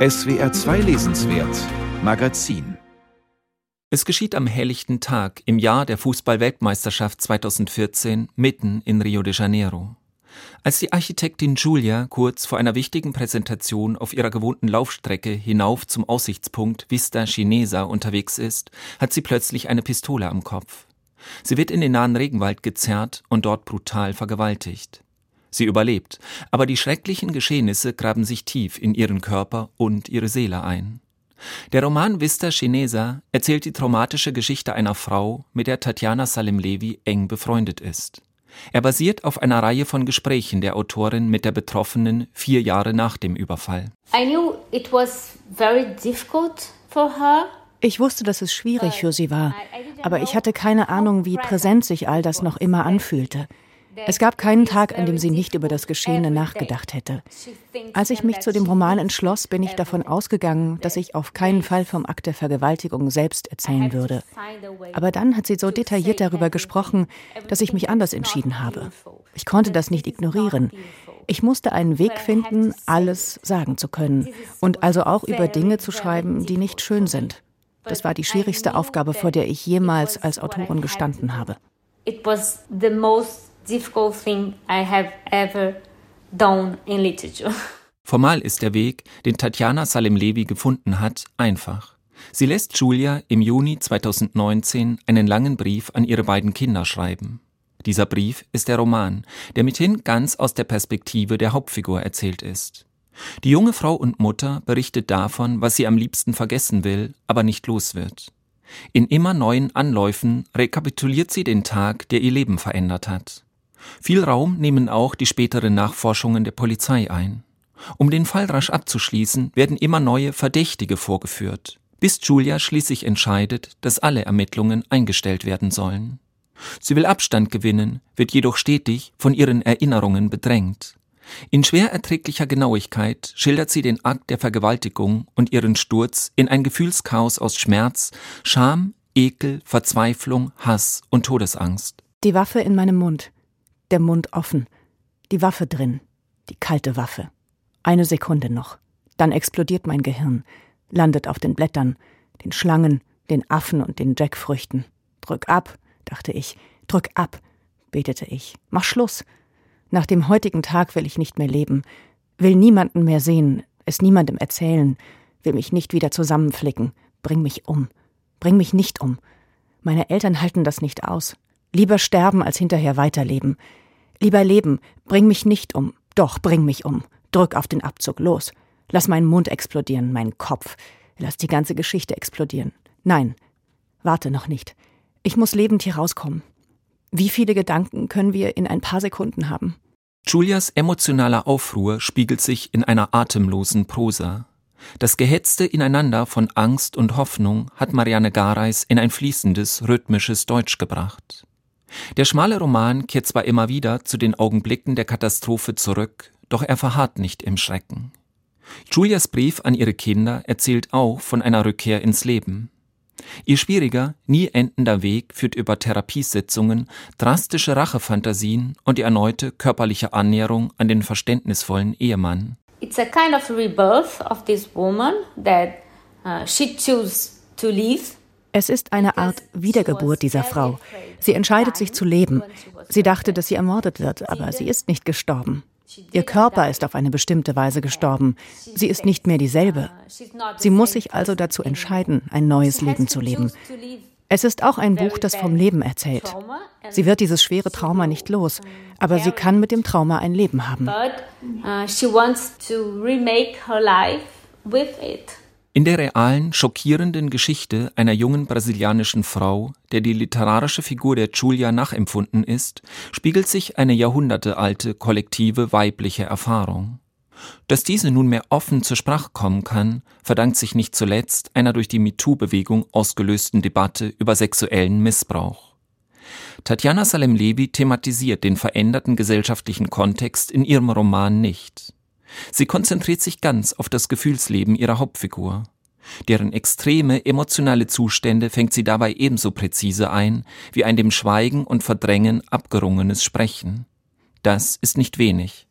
SWR 2 Lesenswert Magazin Es geschieht am helllichten Tag im Jahr der Fußball-Weltmeisterschaft 2014 mitten in Rio de Janeiro. Als die Architektin Julia kurz vor einer wichtigen Präsentation auf ihrer gewohnten Laufstrecke hinauf zum Aussichtspunkt Vista Chinesa unterwegs ist, hat sie plötzlich eine Pistole am Kopf. Sie wird in den nahen Regenwald gezerrt und dort brutal vergewaltigt. Sie überlebt, aber die schrecklichen Geschehnisse graben sich tief in ihren Körper und ihre Seele ein. Der Roman Vista Chinesa erzählt die traumatische Geschichte einer Frau, mit der Tatjana Salim Levi eng befreundet ist. Er basiert auf einer Reihe von Gesprächen der Autorin mit der Betroffenen vier Jahre nach dem Überfall. Ich wusste, dass es schwierig für sie war, aber ich hatte keine Ahnung, wie präsent sich all das noch immer anfühlte. Es gab keinen Tag, an dem sie nicht über das Geschehene nachgedacht hätte. Als ich mich zu dem Roman entschloss, bin ich davon ausgegangen, dass ich auf keinen Fall vom Akt der Vergewaltigung selbst erzählen würde. Aber dann hat sie so detailliert darüber gesprochen, dass ich mich anders entschieden habe. Ich konnte das nicht ignorieren. Ich musste einen Weg finden, alles sagen zu können und also auch über Dinge zu schreiben, die nicht schön sind. Das war die schwierigste Aufgabe, vor der ich jemals als Autorin gestanden habe. It was the most difficult thing I have ever done in literature. Formal ist der Weg, den Tatjana Salem Levi gefunden hat, einfach. Sie lässt Julia im Juni 2019 einen langen Brief an ihre beiden Kinder schreiben. Dieser Brief ist der Roman, der mithin ganz aus der Perspektive der Hauptfigur erzählt ist. Die junge Frau und Mutter berichtet davon, was sie am liebsten vergessen will, aber nicht los wird. In immer neuen Anläufen rekapituliert sie den Tag, der ihr Leben verändert hat. Viel Raum nehmen auch die späteren Nachforschungen der Polizei ein. Um den Fall rasch abzuschließen, werden immer neue Verdächtige vorgeführt, bis Julia schließlich entscheidet, dass alle Ermittlungen eingestellt werden sollen. Sie will Abstand gewinnen, wird jedoch stetig von ihren Erinnerungen bedrängt. In schwer erträglicher Genauigkeit schildert sie den Akt der Vergewaltigung und ihren Sturz in ein Gefühlschaos aus Schmerz, Scham, Ekel, Verzweiflung, Hass und Todesangst. Die Waffe in meinem Mund der Mund offen, die Waffe drin, die kalte Waffe. Eine Sekunde noch, dann explodiert mein Gehirn, landet auf den Blättern, den Schlangen, den Affen und den Jackfrüchten. Drück ab, dachte ich, drück ab, betete ich. Mach Schluss. Nach dem heutigen Tag will ich nicht mehr leben, will niemanden mehr sehen, es niemandem erzählen, will mich nicht wieder zusammenflicken. Bring mich um. Bring mich nicht um. Meine Eltern halten das nicht aus. Lieber sterben als hinterher weiterleben. Lieber leben, bring mich nicht um. Doch, bring mich um. Drück auf den Abzug, los. Lass meinen Mund explodieren, meinen Kopf. Lass die ganze Geschichte explodieren. Nein, warte noch nicht. Ich muss lebend hier rauskommen. Wie viele Gedanken können wir in ein paar Sekunden haben? Julias emotionaler Aufruhr spiegelt sich in einer atemlosen Prosa. Das gehetzte Ineinander von Angst und Hoffnung hat Marianne Gareis in ein fließendes, rhythmisches Deutsch gebracht. Der schmale Roman kehrt zwar immer wieder zu den Augenblicken der Katastrophe zurück, doch er verharrt nicht im Schrecken. Julias Brief an ihre Kinder erzählt auch von einer Rückkehr ins Leben. Ihr schwieriger, nie endender Weg führt über Therapiesitzungen, drastische Rachefantasien und die erneute körperliche Annäherung an den verständnisvollen Ehemann. It's a kind of rebirth of this woman that uh, she chose to leave es ist eine Art Wiedergeburt dieser Frau. Sie entscheidet sich zu leben. Sie dachte, dass sie ermordet wird, aber sie ist nicht gestorben. Ihr Körper ist auf eine bestimmte Weise gestorben. Sie ist nicht mehr dieselbe. Sie muss sich also dazu entscheiden, ein neues Leben zu leben. Es ist auch ein Buch, das vom Leben erzählt. Sie wird dieses schwere Trauma nicht los, aber sie kann mit dem Trauma ein Leben haben. In der realen, schockierenden Geschichte einer jungen brasilianischen Frau, der die literarische Figur der Julia nachempfunden ist, spiegelt sich eine jahrhundertealte kollektive weibliche Erfahrung. Dass diese nunmehr offen zur Sprache kommen kann, verdankt sich nicht zuletzt einer durch die MeToo-Bewegung ausgelösten Debatte über sexuellen Missbrauch. Tatjana Salem-Levi thematisiert den veränderten gesellschaftlichen Kontext in ihrem Roman nicht. Sie konzentriert sich ganz auf das Gefühlsleben ihrer Hauptfigur. Deren extreme emotionale Zustände fängt sie dabei ebenso präzise ein wie ein dem Schweigen und Verdrängen abgerungenes Sprechen. Das ist nicht wenig.